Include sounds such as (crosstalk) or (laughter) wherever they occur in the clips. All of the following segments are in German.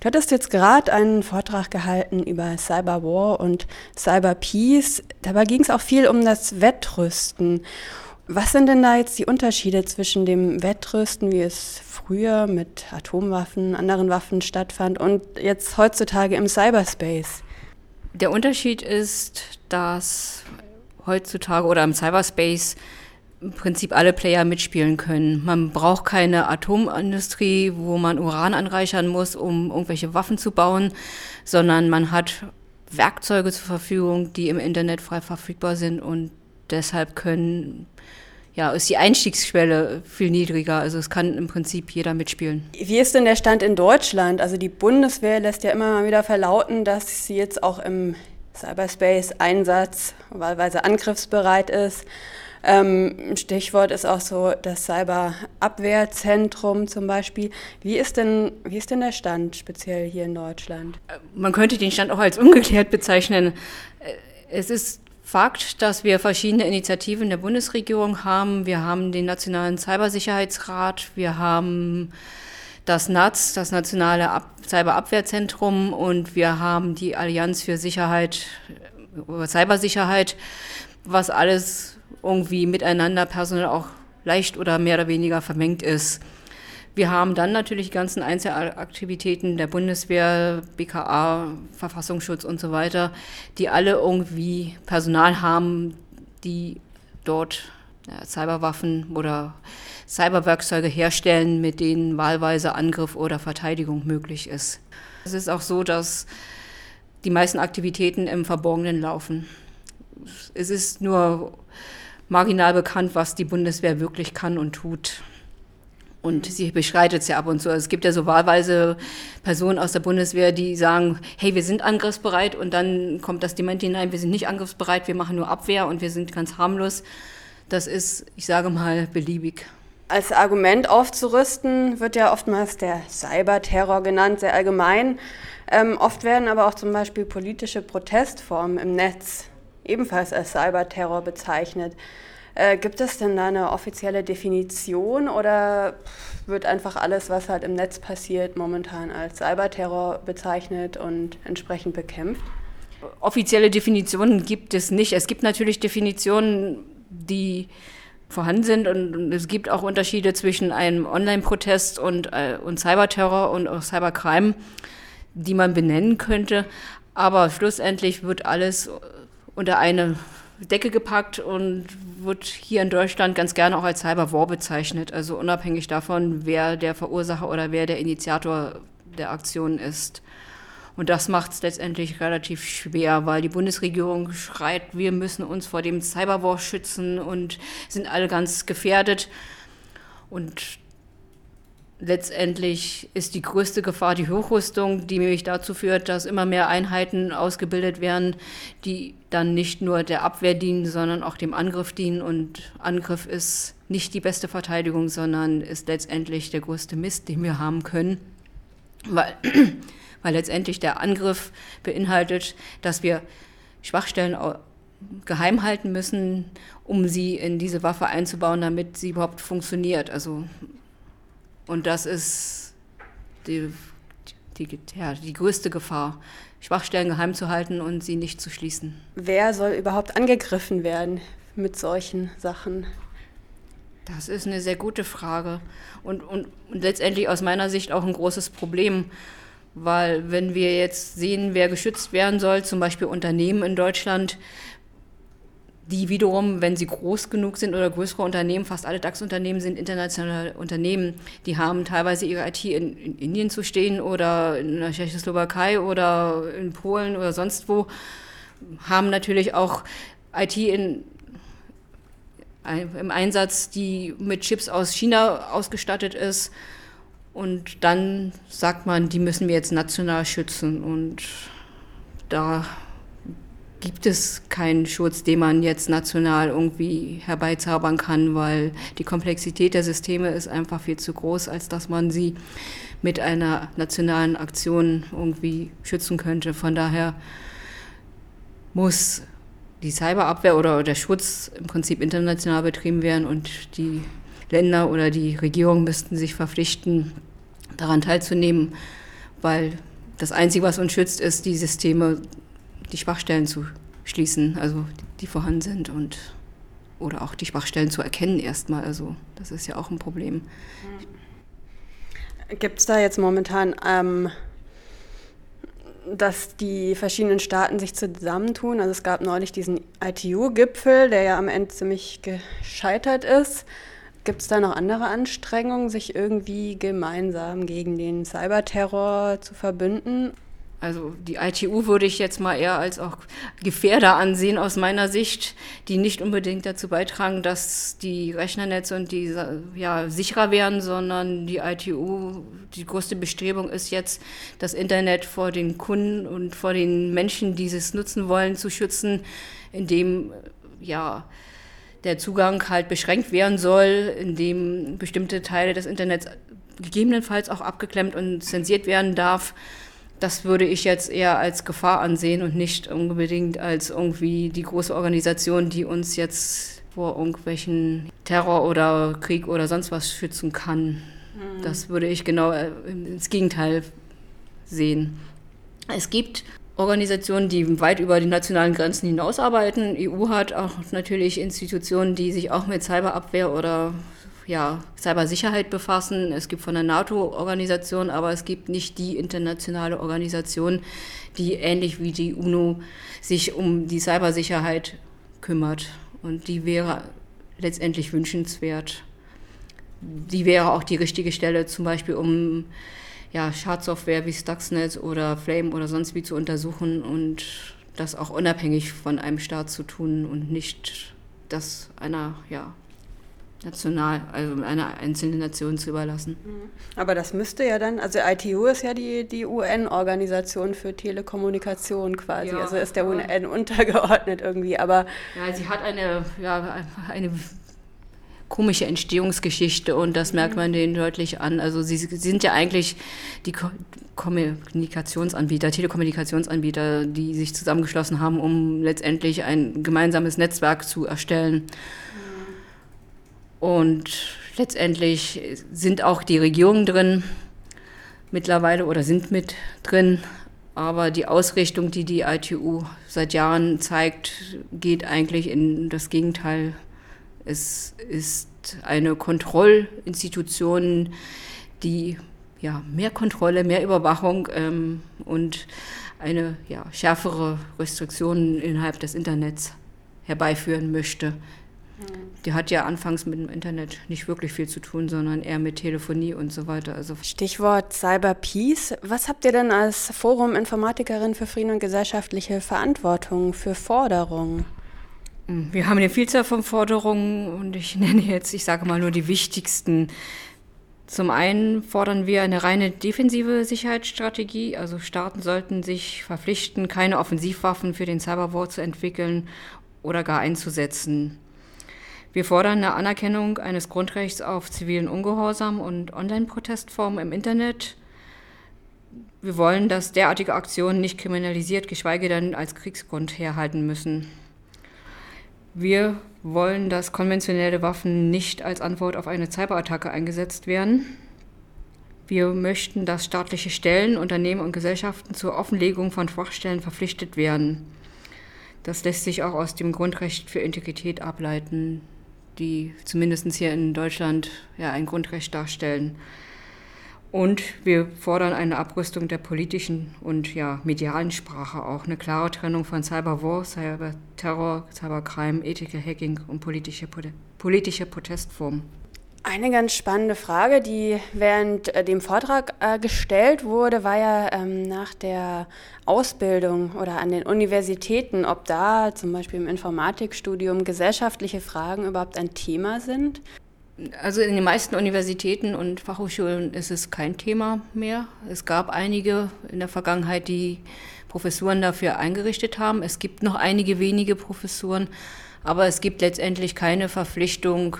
Du hattest jetzt gerade einen Vortrag gehalten über Cyberwar und Cyberpeace. Dabei ging es auch viel um das Wettrüsten. Was sind denn da jetzt die Unterschiede zwischen dem Wettrüsten, wie es früher mit Atomwaffen, anderen Waffen stattfand und jetzt heutzutage im Cyberspace? Der Unterschied ist, dass heutzutage oder im Cyberspace im Prinzip alle Player mitspielen können. Man braucht keine Atomindustrie, wo man Uran anreichern muss, um irgendwelche Waffen zu bauen, sondern man hat Werkzeuge zur Verfügung, die im Internet frei verfügbar sind und deshalb können ja, ist die Einstiegsschwelle viel niedriger. Also es kann im Prinzip jeder mitspielen. Wie ist denn der Stand in Deutschland? Also die Bundeswehr lässt ja immer mal wieder verlauten, dass sie jetzt auch im Cyberspace-Einsatz wahlweise angriffsbereit ist. Ähm, Stichwort ist auch so das Cyberabwehrzentrum zum Beispiel. Wie ist, denn, wie ist denn der Stand speziell hier in Deutschland? Man könnte den Stand auch als ungeklärt bezeichnen. Es ist Fakt, dass wir verschiedene Initiativen der Bundesregierung haben. Wir haben den Nationalen Cybersicherheitsrat, wir haben das NATS, das Nationale Ab Cyberabwehrzentrum und wir haben die Allianz für Sicherheit, äh, Cybersicherheit, was alles irgendwie miteinander personell auch leicht oder mehr oder weniger vermengt ist. Wir haben dann natürlich die ganzen Einzelaktivitäten der Bundeswehr, BKA, Verfassungsschutz und so weiter, die alle irgendwie Personal haben, die dort Cyberwaffen oder Cyberwerkzeuge herstellen, mit denen wahlweise Angriff oder Verteidigung möglich ist. Es ist auch so, dass die meisten Aktivitäten im Verborgenen laufen. Es ist nur marginal bekannt, was die Bundeswehr wirklich kann und tut. Und sie beschreitet es ja ab und zu. Also es gibt ja so wahlweise Personen aus der Bundeswehr, die sagen, hey, wir sind angriffsbereit und dann kommt das Dement hinein, wir sind nicht angriffsbereit, wir machen nur Abwehr und wir sind ganz harmlos. Das ist, ich sage mal, beliebig. Als Argument aufzurüsten wird ja oftmals der Cyberterror genannt, sehr allgemein. Ähm, oft werden aber auch zum Beispiel politische Protestformen im Netz ebenfalls als Cyberterror bezeichnet. Äh, gibt es denn da eine offizielle Definition oder wird einfach alles, was halt im Netz passiert, momentan als Cyberterror bezeichnet und entsprechend bekämpft? Offizielle Definitionen gibt es nicht. Es gibt natürlich Definitionen, die vorhanden sind und es gibt auch Unterschiede zwischen einem Online-Protest und, äh, und Cyberterror und auch Cybercrime, die man benennen könnte. Aber schlussendlich wird alles unter eine Decke gepackt und wird hier in Deutschland ganz gerne auch als Cyberwar bezeichnet. Also unabhängig davon, wer der Verursacher oder wer der Initiator der Aktion ist. Und das macht es letztendlich relativ schwer, weil die Bundesregierung schreit, wir müssen uns vor dem Cyberwar schützen und sind alle ganz gefährdet. Und letztendlich ist die größte Gefahr die Hochrüstung, die nämlich dazu führt, dass immer mehr Einheiten ausgebildet werden, die dann nicht nur der Abwehr dienen, sondern auch dem Angriff dienen. Und Angriff ist nicht die beste Verteidigung, sondern ist letztendlich der größte Mist, den wir haben können. Weil, (clears throat) weil letztendlich der Angriff beinhaltet, dass wir Schwachstellen geheim halten müssen, um sie in diese Waffe einzubauen, damit sie überhaupt funktioniert. Also und das ist die, die, ja, die größte Gefahr, Schwachstellen geheim zu halten und sie nicht zu schließen. Wer soll überhaupt angegriffen werden mit solchen Sachen? Das ist eine sehr gute Frage und, und, und letztendlich aus meiner Sicht auch ein großes Problem, weil wenn wir jetzt sehen, wer geschützt werden soll, zum Beispiel Unternehmen in Deutschland, die wiederum, wenn sie groß genug sind oder größere Unternehmen, fast alle DAX-Unternehmen sind internationale Unternehmen, die haben teilweise ihre IT in, in, Indien zu stehen oder in der Tschechoslowakei oder in Polen oder sonst wo, haben natürlich auch IT in, im Einsatz, die mit Chips aus China ausgestattet ist. Und dann sagt man, die müssen wir jetzt national schützen. Und da gibt es keinen Schutz, den man jetzt national irgendwie herbeizaubern kann, weil die Komplexität der Systeme ist einfach viel zu groß, als dass man sie mit einer nationalen Aktion irgendwie schützen könnte. Von daher muss die Cyberabwehr oder der Schutz im Prinzip international betrieben werden und die Länder oder die Regierung müssten sich verpflichten, daran teilzunehmen, weil das Einzige, was uns schützt, ist die Systeme, die Schwachstellen zu schließen, also die vorhanden sind und oder auch die Schwachstellen zu erkennen erstmal. Also das ist ja auch ein Problem. Gibt es da jetzt momentan, ähm, dass die verschiedenen Staaten sich zusammentun? Also es gab neulich diesen ITU-Gipfel, der ja am Ende ziemlich gescheitert ist. Gibt es da noch andere Anstrengungen, sich irgendwie gemeinsam gegen den Cyberterror zu verbünden? Also die ITU würde ich jetzt mal eher als auch Gefährder ansehen aus meiner Sicht, die nicht unbedingt dazu beitragen, dass die Rechnernetze und die ja, sicherer werden, sondern die ITU, die größte Bestrebung ist jetzt, das Internet vor den Kunden und vor den Menschen, die es nutzen wollen, zu schützen, indem ja der Zugang halt beschränkt werden soll, indem bestimmte Teile des Internets gegebenenfalls auch abgeklemmt und zensiert werden darf das würde ich jetzt eher als Gefahr ansehen und nicht unbedingt als irgendwie die große Organisation, die uns jetzt vor irgendwelchen Terror oder Krieg oder sonst was schützen kann. Mhm. Das würde ich genau äh, ins Gegenteil sehen. Es gibt Organisationen, die weit über die nationalen Grenzen hinausarbeiten. EU hat auch natürlich Institutionen, die sich auch mit Cyberabwehr oder ja, Cybersicherheit befassen. Es gibt von der NATO-Organisation, aber es gibt nicht die internationale Organisation, die ähnlich wie die UNO sich um die Cybersicherheit kümmert. Und die wäre letztendlich wünschenswert. Die wäre auch die richtige Stelle, zum Beispiel um ja, Schadsoftware wie Stuxnet oder Flame oder sonst wie zu untersuchen und das auch unabhängig von einem Staat zu tun und nicht das einer ja, national, also einer einzelnen Nation zu überlassen. Mhm. Aber das müsste ja dann, also ITU ist ja die, die UN-Organisation für Telekommunikation quasi, ja, also ist der UN untergeordnet irgendwie, aber... Ja, sie hat eine, ja, eine komische Entstehungsgeschichte und das merkt mhm. man denen deutlich an. Also sie sind ja eigentlich die Kommunikationsanbieter, Telekommunikationsanbieter, die sich zusammengeschlossen haben, um letztendlich ein gemeinsames Netzwerk zu erstellen. Und letztendlich sind auch die Regierungen drin mittlerweile oder sind mit drin. Aber die Ausrichtung, die die ITU seit Jahren zeigt, geht eigentlich in das Gegenteil. Es ist eine Kontrollinstitution, die ja, mehr Kontrolle, mehr Überwachung ähm, und eine ja, schärfere Restriktionen innerhalb des Internets herbeiführen möchte. Die hat ja anfangs mit dem Internet nicht wirklich viel zu tun, sondern eher mit Telefonie und so weiter. Also Stichwort Cyber Peace. Was habt ihr denn als Forum Informatikerin für Frieden und gesellschaftliche Verantwortung für Forderungen? Hm, wir haben eine Vielzahl von Forderungen und ich (laughs) nenne jetzt, ich sage mal nur die wichtigsten. Zum einen fordern wir eine reine defensive Sicherheitsstrategie. Also Staaten sollten sich verpflichten, keine Offensivwaffen für den Cyberwar zu entwickeln oder gar einzusetzen. Wir fordern eine Anerkennung eines Grundrechts auf zivilen Ungehorsam und Online-Protestformen im Internet. Wir wollen, dass derartige Aktionen nicht kriminalisiert, geschweige denn als Kriegsgrund herhalten müssen. Wir wollen, dass konventionelle Waffen nicht als Antwort auf eine Cyberattacke eingesetzt werden. Wir möchten, dass staatliche Stellen, Unternehmen und Gesellschaften zur Offenlegung von Schwachstellen verpflichtet werden. Das lässt sich auch aus dem Grundrecht für Integrität ableiten die zumindest hier in Deutschland ja ein Grundrecht darstellen. Und wir fordern eine Abrüstung der politischen und ja, medialen Sprache auch, eine klare Trennung von Cyberwar, Cyberterror, Cybercrime, Ethical Hacking und politische, politische Protestformen. Eine ganz spannende Frage, die während äh, dem Vortrag äh, gestellt wurde, war ja ähm, nach der Ausbildung oder an den Universitäten, ob da zum Beispiel im Informatikstudium gesellschaftliche Fragen überhaupt ein Thema sind. Also in den meisten Universitäten und Fachhochschulen ist es kein Thema mehr. Es gab einige in der Vergangenheit, die Professuren dafür eingerichtet haben. Es gibt noch einige wenige Professuren, aber es gibt letztendlich keine Verpflichtung,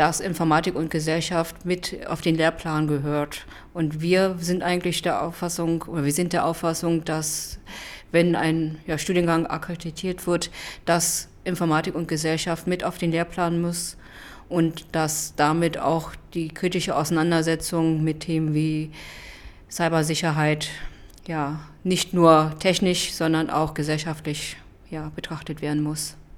dass Informatik und Gesellschaft mit auf den Lehrplan gehört. Und wir sind eigentlich der Auffassung, oder wir sind der Auffassung, dass wenn ein ja, Studiengang akkreditiert wird, dass Informatik und Gesellschaft mit auf den Lehrplan muss und dass damit auch die kritische Auseinandersetzung mit Themen wie Cybersicherheit ja nicht nur technisch, sondern auch gesellschaftlich ja, betrachtet werden muss.